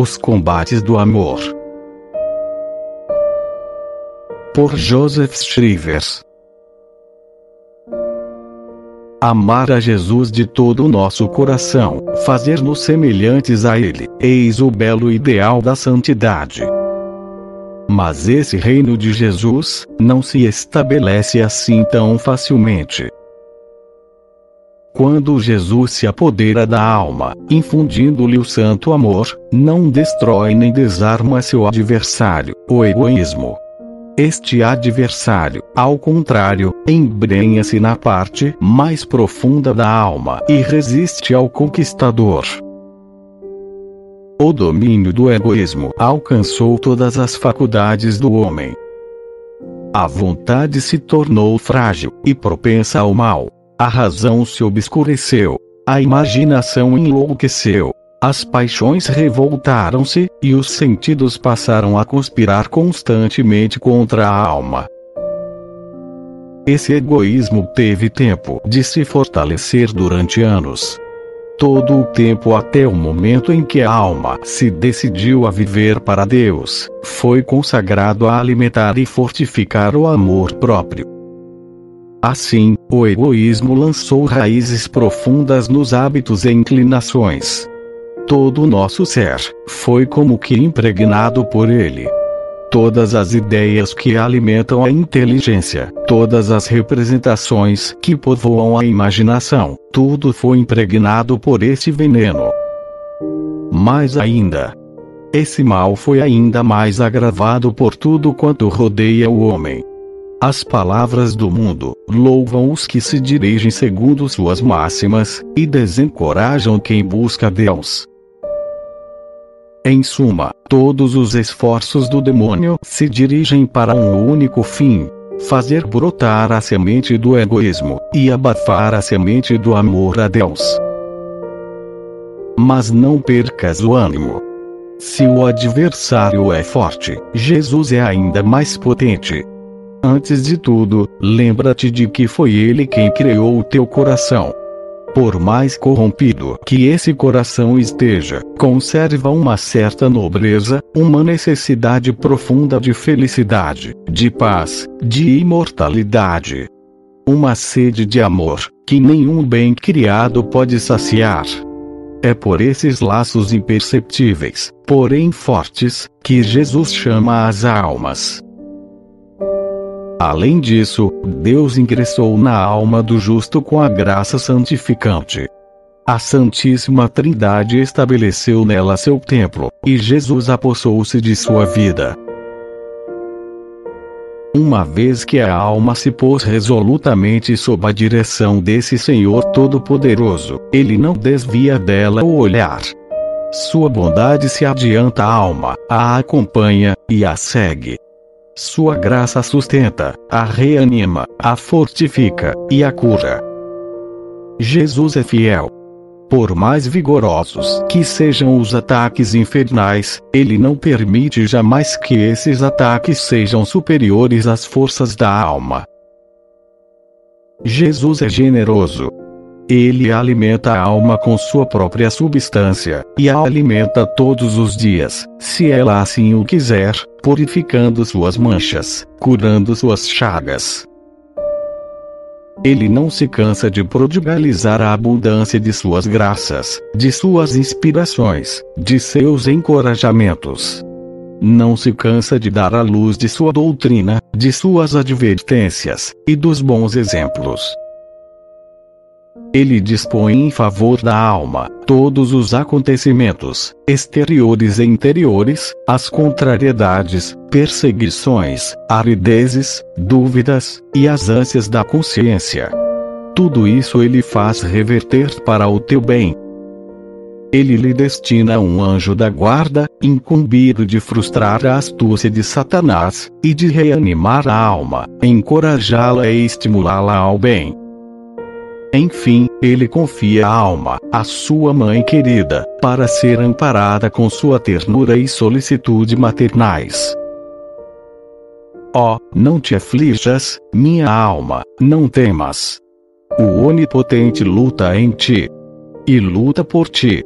Os combates do amor. Por Joseph Shrivers. Amar a Jesus de todo o nosso coração, fazer-nos semelhantes a Ele, eis o belo ideal da santidade. Mas esse reino de Jesus não se estabelece assim tão facilmente. Quando Jesus se apodera da alma, infundindo-lhe o santo amor, não destrói nem desarma seu adversário, o egoísmo. Este adversário, ao contrário, embrenha-se na parte mais profunda da alma e resiste ao conquistador. O domínio do egoísmo alcançou todas as faculdades do homem. A vontade se tornou frágil e propensa ao mal. A razão se obscureceu. A imaginação enlouqueceu. As paixões revoltaram-se, e os sentidos passaram a conspirar constantemente contra a alma. Esse egoísmo teve tempo de se fortalecer durante anos. Todo o tempo até o momento em que a alma se decidiu a viver para Deus, foi consagrado a alimentar e fortificar o amor próprio. Assim, o egoísmo lançou raízes profundas nos hábitos e inclinações. Todo o nosso ser foi como que impregnado por ele. Todas as ideias que alimentam a inteligência, todas as representações que povoam a imaginação, tudo foi impregnado por esse veneno. Mais ainda, esse mal foi ainda mais agravado por tudo quanto rodeia o homem. As palavras do mundo louvam os que se dirigem segundo suas máximas, e desencorajam quem busca Deus. Em suma, todos os esforços do demônio se dirigem para um único fim: fazer brotar a semente do egoísmo e abafar a semente do amor a Deus. Mas não percas o ânimo. Se o adversário é forte, Jesus é ainda mais potente. Antes de tudo, lembra-te de que foi Ele quem criou o teu coração. Por mais corrompido que esse coração esteja, conserva uma certa nobreza, uma necessidade profunda de felicidade, de paz, de imortalidade. Uma sede de amor, que nenhum bem criado pode saciar. É por esses laços imperceptíveis, porém fortes, que Jesus chama as almas. Além disso, Deus ingressou na alma do justo com a graça santificante. A Santíssima Trindade estabeleceu nela seu templo, e Jesus apossou-se de sua vida. Uma vez que a alma se pôs resolutamente sob a direção desse Senhor Todo-Poderoso, ele não desvia dela o olhar. Sua bondade se adianta à alma, a acompanha, e a segue. Sua graça sustenta, a reanima, a fortifica e a cura. Jesus é fiel. Por mais vigorosos que sejam os ataques infernais, ele não permite jamais que esses ataques sejam superiores às forças da alma. Jesus é generoso, ele alimenta a alma com sua própria substância, e a alimenta todos os dias, se ela assim o quiser, purificando suas manchas, curando suas chagas. Ele não se cansa de prodigalizar a abundância de suas graças, de suas inspirações, de seus encorajamentos. Não se cansa de dar à luz de sua doutrina, de suas advertências, e dos bons exemplos. Ele dispõe em favor da alma todos os acontecimentos, exteriores e interiores, as contrariedades, perseguições, aridezes, dúvidas, e as ânsias da consciência. Tudo isso ele faz reverter para o teu bem. Ele lhe destina um anjo da guarda, incumbido de frustrar a astúcia de Satanás, e de reanimar a alma, encorajá-la e estimulá-la ao bem. Enfim, ele confia a alma, a sua mãe querida, para ser amparada com sua ternura e solicitude maternais. Ó, oh, não te aflijas, minha alma, não temas. O Onipotente luta em ti. E luta por ti.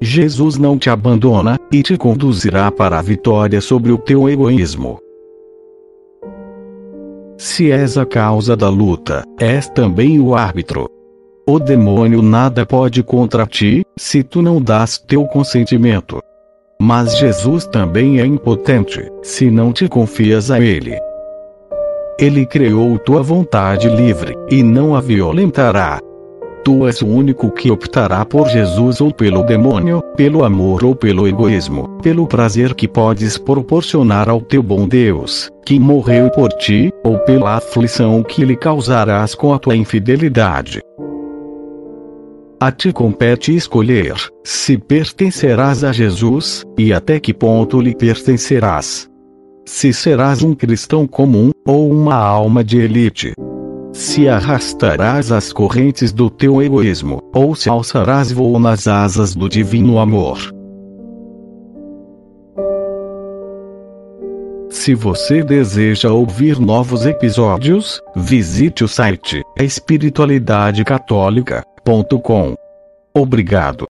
Jesus não te abandona e te conduzirá para a vitória sobre o teu egoísmo. Se és a causa da luta, és também o árbitro. O demônio nada pode contra ti, se tu não das teu consentimento. Mas Jesus também é impotente, se não te confias a Ele. Ele criou tua vontade livre, e não a violentará. Tu és o único que optará por Jesus ou pelo demônio, pelo amor ou pelo egoísmo, pelo prazer que podes proporcionar ao teu bom Deus, que morreu por ti, ou pela aflição que lhe causarás com a tua infidelidade. A ti compete escolher se pertencerás a Jesus, e até que ponto lhe pertencerás. Se serás um cristão comum, ou uma alma de elite se arrastarás as correntes do teu egoísmo, ou se alçarás voo nas asas do divino amor. Se você deseja ouvir novos episódios, visite o site espiritualidadecatólica.com. Obrigado.